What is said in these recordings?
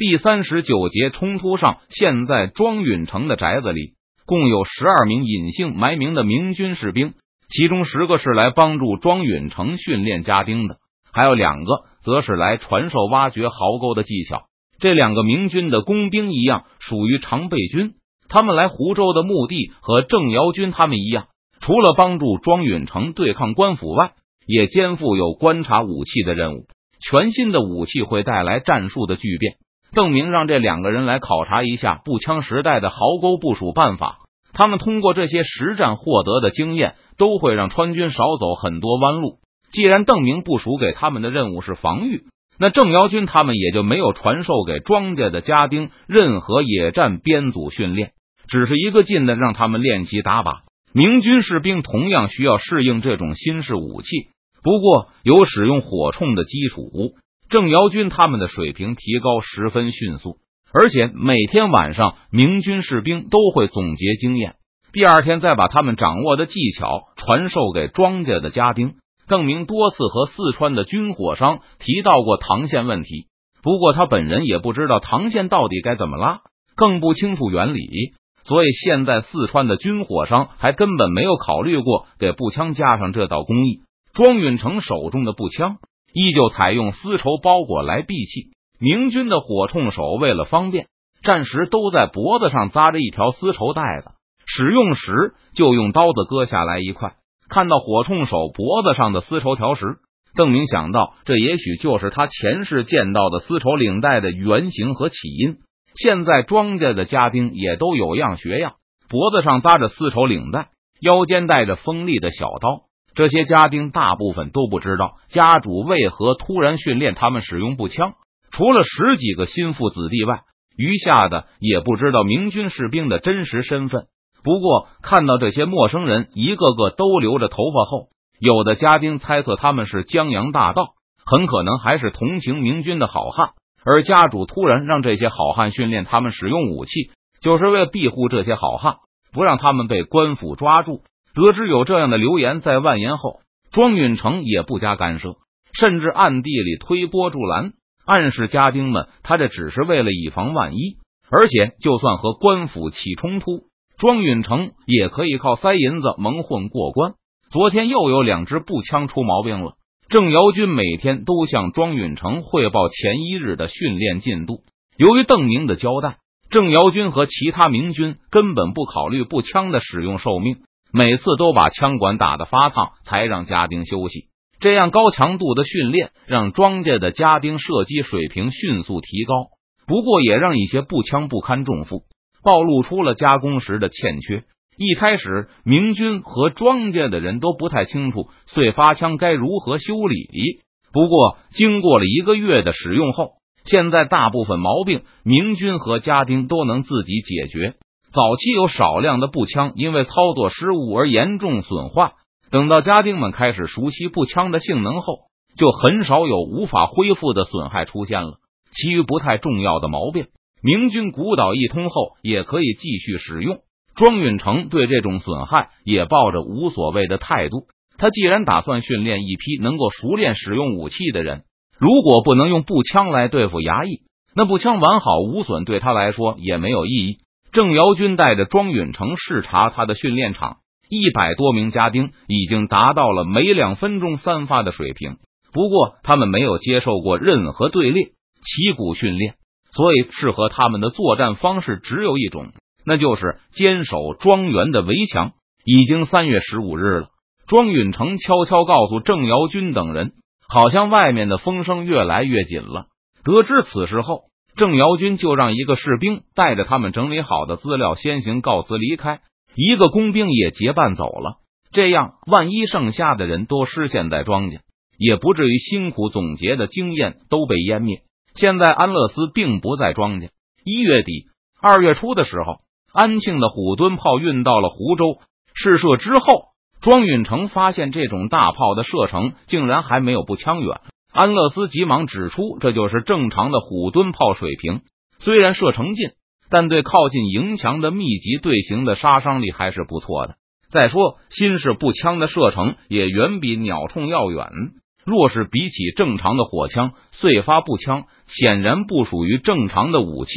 第三十九节冲突上，现在庄允成的宅子里共有十二名隐姓埋名的明军士兵，其中十个是来帮助庄允成训练家丁的，还有两个则是来传授挖掘壕沟的技巧。这两个明军的工兵一样，属于常备军。他们来湖州的目的和郑瑶军他们一样，除了帮助庄允成对抗官府外，也肩负有观察武器的任务。全新的武器会带来战术的巨变。邓明让这两个人来考察一下步枪时代的壕沟部署办法。他们通过这些实战获得的经验，都会让川军少走很多弯路。既然邓明部署给他们的任务是防御，那郑瑶军他们也就没有传授给庄家的家丁任何野战编组训练，只是一个劲的让他们练习打靶。明军士兵同样需要适应这种新式武器，不过有使用火铳的基础。郑瑶军他们的水平提高十分迅速，而且每天晚上明军士兵都会总结经验，第二天再把他们掌握的技巧传授给庄家的家丁。邓明多次和四川的军火商提到过唐线问题，不过他本人也不知道唐线到底该怎么拉，更不清楚原理，所以现在四川的军火商还根本没有考虑过给步枪加上这道工艺。庄允成手中的步枪依旧采用丝绸包裹来闭气，明军的火铳手为了方便，战时都在脖子上扎着一条丝绸带子，使用时就用刀子割下来一块。看到火铳手脖子上的丝绸条时，邓明想到，这也许就是他前世见到的丝绸领带的原型和起因。现在庄家的家丁也都有样学样，脖子上扎着丝绸领带，腰间带着锋利的小刀。这些家丁大部分都不知道家主为何突然训练他们使用步枪，除了十几个心腹子弟外，余下的也不知道明军士兵的真实身份。不过，看到这些陌生人一个个都留着头发后，有的家丁猜测他们是江洋大盗，很可能还是同情明军的好汉。而家主突然让这些好汉训练他们使用武器，就是为了庇护这些好汉，不让他们被官府抓住。得知有这样的流言在蔓延后，庄允成也不加干涉，甚至暗地里推波助澜，暗示家丁们他这只是为了以防万一，而且就算和官府起冲突。庄允成也可以靠塞银子蒙混过关。昨天又有两支步枪出毛病了。郑瑶军每天都向庄允成汇报前一日的训练进度。由于邓明的交代，郑瑶军和其他明军根本不考虑步枪的使用寿命，每次都把枪管打得发烫，才让家丁休息。这样高强度的训练让庄家的家丁射击水平迅速提高，不过也让一些步枪不堪重负。暴露出了加工时的欠缺。一开始，明军和庄家的人都不太清楚碎发枪该如何修理。不过，经过了一个月的使用后，现在大部分毛病，明军和家丁都能自己解决。早期有少量的步枪因为操作失误而严重损坏，等到家丁们开始熟悉步枪的性能后，就很少有无法恢复的损害出现了。其余不太重要的毛病。明军鼓捣一通后，也可以继续使用。庄允成对这种损害也抱着无所谓的态度。他既然打算训练一批能够熟练使用武器的人，如果不能用步枪来对付衙役，那步枪完好无损对他来说也没有意义。郑瑶军带着庄允成视察他的训练场，一百多名家丁已经达到了每两分钟三发的水平。不过，他们没有接受过任何队列、旗鼓训练。所以，适合他们的作战方式只有一种，那就是坚守庄园的围墙。已经三月十五日了，庄允成悄悄告诉郑瑶军等人，好像外面的风声越来越紧了。得知此事后，郑瑶军就让一个士兵带着他们整理好的资料先行告辞离开，一个工兵也结伴走了。这样，万一剩下的人都失陷在庄家，也不至于辛苦总结的经验都被湮灭。现在安乐斯并不在庄家。一月底、二月初的时候，安庆的虎墩炮运到了湖州试射之后，庄允成发现这种大炮的射程竟然还没有步枪远。安乐斯急忙指出，这就是正常的虎蹲炮水平。虽然射程近，但对靠近营墙的密集队形的杀伤力还是不错的。再说，新式步枪的射程也远比鸟铳要远。若是比起正常的火枪，碎发步枪显然不属于正常的武器。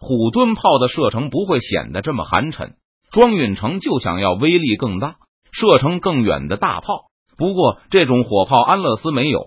虎蹲炮的射程不会显得这么寒碜。庄允成就想要威力更大、射程更远的大炮。不过这种火炮，安乐斯没有，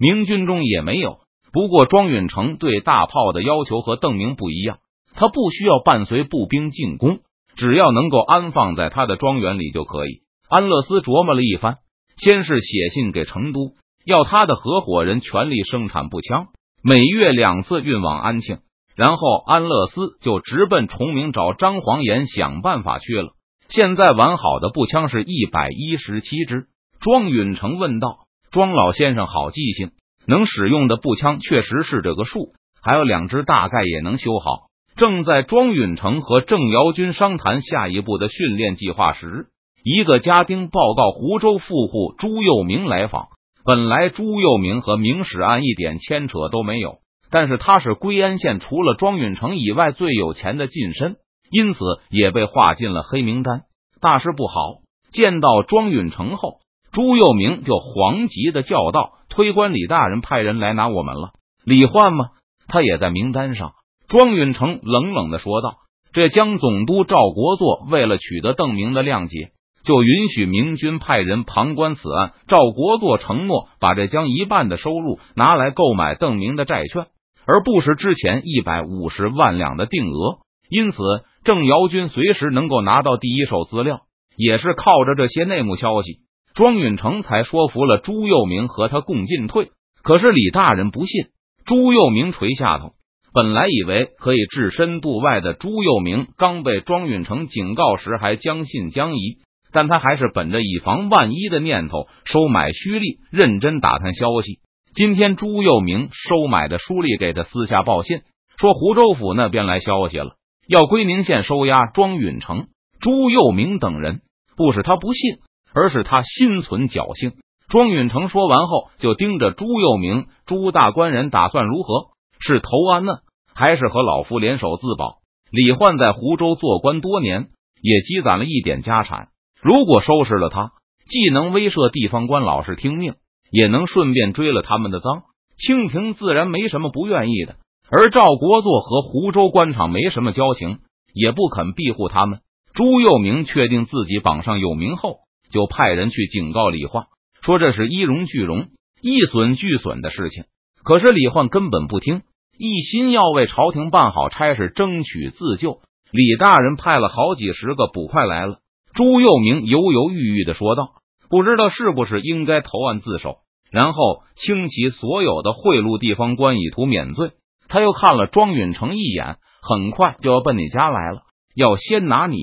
明军中也没有。不过庄允成对大炮的要求和邓明不一样，他不需要伴随步兵进攻，只要能够安放在他的庄园里就可以。安乐斯琢磨了一番，先是写信给成都，要他的合伙人全力生产步枪，每月两次运往安庆。然后安乐斯就直奔崇明找张黄岩想办法去了。现在完好的步枪是一百一十七支。庄允成问道：“庄老先生好记性，能使用的步枪确实是这个数，还有两支大概也能修好。”正在庄允成和郑尧军商谈下一步的训练计划时，一个家丁报告湖州富户朱佑明来访。本来朱佑明和明史案一点牵扯都没有。但是他是归安县除了庄允成以外最有钱的近身，因此也被划进了黑名单。大事不好！见到庄允成后，朱佑明就惶急的叫道：“推官李大人派人来拿我们了。”李焕吗？他也在名单上。庄允成冷冷的说道：“这江总督赵国作为了取得邓明的谅解，就允许明军派人旁观此案。赵国作承诺把这江一半的收入拿来购买邓明的债券。”而不是之前一百五十万两的定额，因此郑尧军随时能够拿到第一手资料，也是靠着这些内幕消息，庄允成才说服了朱佑明和他共进退。可是李大人不信，朱佑明垂下头。本来以为可以置身度外的朱佑明，刚被庄允成警告时还将信将疑，但他还是本着以防万一的念头，收买虚吏，认真打探消息。今天朱佑明收买的书吏给他私下报信，说湖州府那边来消息了，要归宁县收押庄允成、朱佑明等人。不是他不信，而是他心存侥幸。庄允成说完后，就盯着朱佑明：“朱大官人打算如何？是投安呢，还是和老夫联手自保？”李焕在湖州做官多年，也积攒了一点家产。如果收拾了他，既能威慑地方官老实听命。也能顺便追了他们的赃，清廷自然没什么不愿意的。而赵国作和湖州官场没什么交情，也不肯庇护他们。朱佑明确定自己榜上有名后，就派人去警告李焕，说这是一荣俱荣、一损俱损的事情。可是李焕根本不听，一心要为朝廷办好差事，争取自救。李大人派了好几十个捕快来了。朱佑明犹犹豫豫的说道。不知道是不是应该投案自首，然后清其所有的贿赂地方官，以图免罪。他又看了庄允成一眼，很快就要奔你家来了，要先拿你，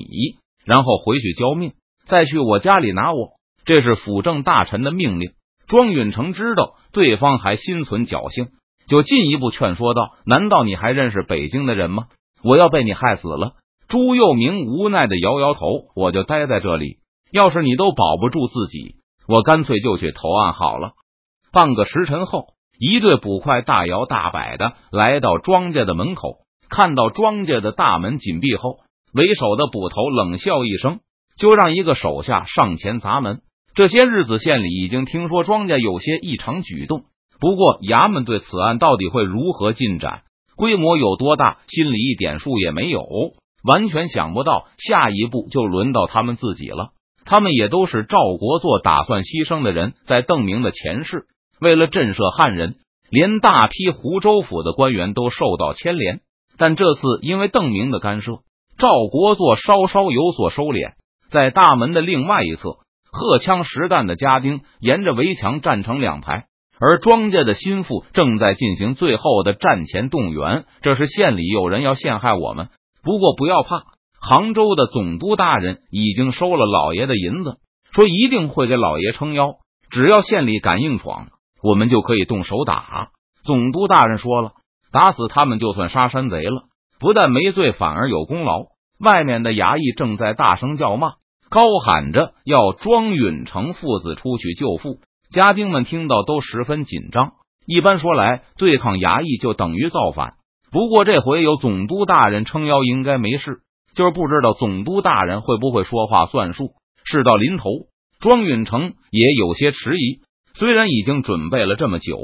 然后回去交命，再去我家里拿我。这是辅政大臣的命令。庄允成知道对方还心存侥幸，就进一步劝说道：“难道你还认识北京的人吗？我要被你害死了。”朱佑明无奈的摇摇头：“我就待在这里。”要是你都保不住自己，我干脆就去投案好了。半个时辰后，一队捕快大摇大摆的来到庄家的门口，看到庄家的大门紧闭后，为首的捕头冷笑一声，就让一个手下上前砸门。这些日子县里已经听说庄家有些异常举动，不过衙门对此案到底会如何进展，规模有多大，心里一点数也没有，完全想不到下一步就轮到他们自己了。他们也都是赵国作打算牺牲的人，在邓明的前世，为了震慑汉人，连大批湖州府的官员都受到牵连。但这次因为邓明的干涉，赵国作稍稍有所收敛。在大门的另外一侧，荷枪实弹的家丁沿着围墙站成两排，而庄家的心腹正在进行最后的战前动员。这是县里有人要陷害我们，不过不要怕。杭州的总督大人已经收了老爷的银子，说一定会给老爷撑腰。只要县里敢硬闯，我们就可以动手打。总督大人说了，打死他们就算杀山贼了，不但没罪，反而有功劳。外面的衙役正在大声叫骂，高喊着要庄允成父子出去救父。家丁们听到都十分紧张。一般说来，对抗衙役就等于造反。不过这回有总督大人撑腰，应该没事。就是不知道总督大人会不会说话算数。事到临头，庄允成也有些迟疑。虽然已经准备了这么久，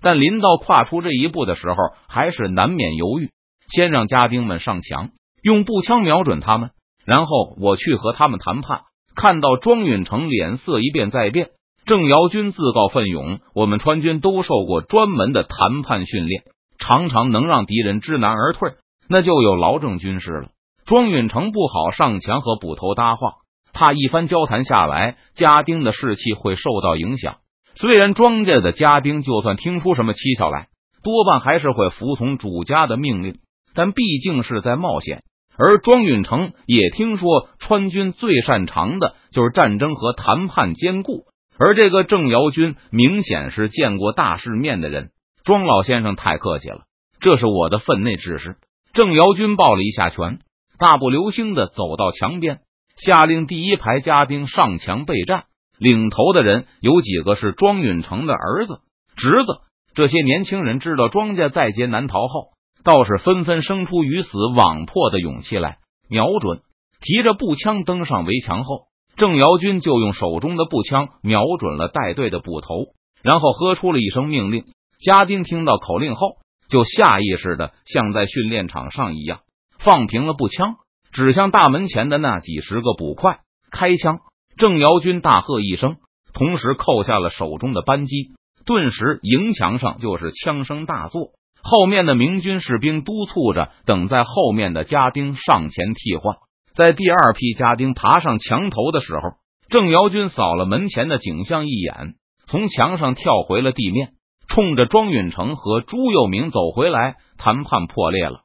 但临到跨出这一步的时候，还是难免犹豫。先让家丁们上墙，用步枪瞄准他们，然后我去和他们谈判。看到庄允成脸色一变再变，郑瑶军自告奋勇：“我们川军都受过专门的谈判训练，常常能让敌人知难而退，那就有劳郑军师了。”庄允成不好上墙和捕头搭话，怕一番交谈下来，家丁的士气会受到影响。虽然庄家的家丁就算听出什么蹊跷来，多半还是会服从主家的命令，但毕竟是在冒险。而庄允成也听说，川军最擅长的就是战争和谈判兼顾。而这个郑瑶军明显是见过大世面的人。庄老先生太客气了，这是我的分内之事。郑瑶军抱了一下拳，大步流星的走到墙边，下令第一排家丁上墙备战。领头的人有几个是庄允成的儿子、侄子。这些年轻人知道庄家在劫难逃后。倒是纷纷生出鱼死网破的勇气来，瞄准提着步枪登上围墙后，郑瑶军就用手中的步枪瞄准了带队的捕头，然后喝出了一声命令。家丁听到口令后，就下意识的像在训练场上一样，放平了步枪，指向大门前的那几十个捕快开枪。郑瑶军大喝一声，同时扣下了手中的扳机，顿时营墙上就是枪声大作。后面的明军士兵督促着等在后面的家丁上前替换。在第二批家丁爬上墙头的时候，郑瑶军扫了门前的景象一眼，从墙上跳回了地面，冲着庄允成和朱佑明走回来。谈判破裂了，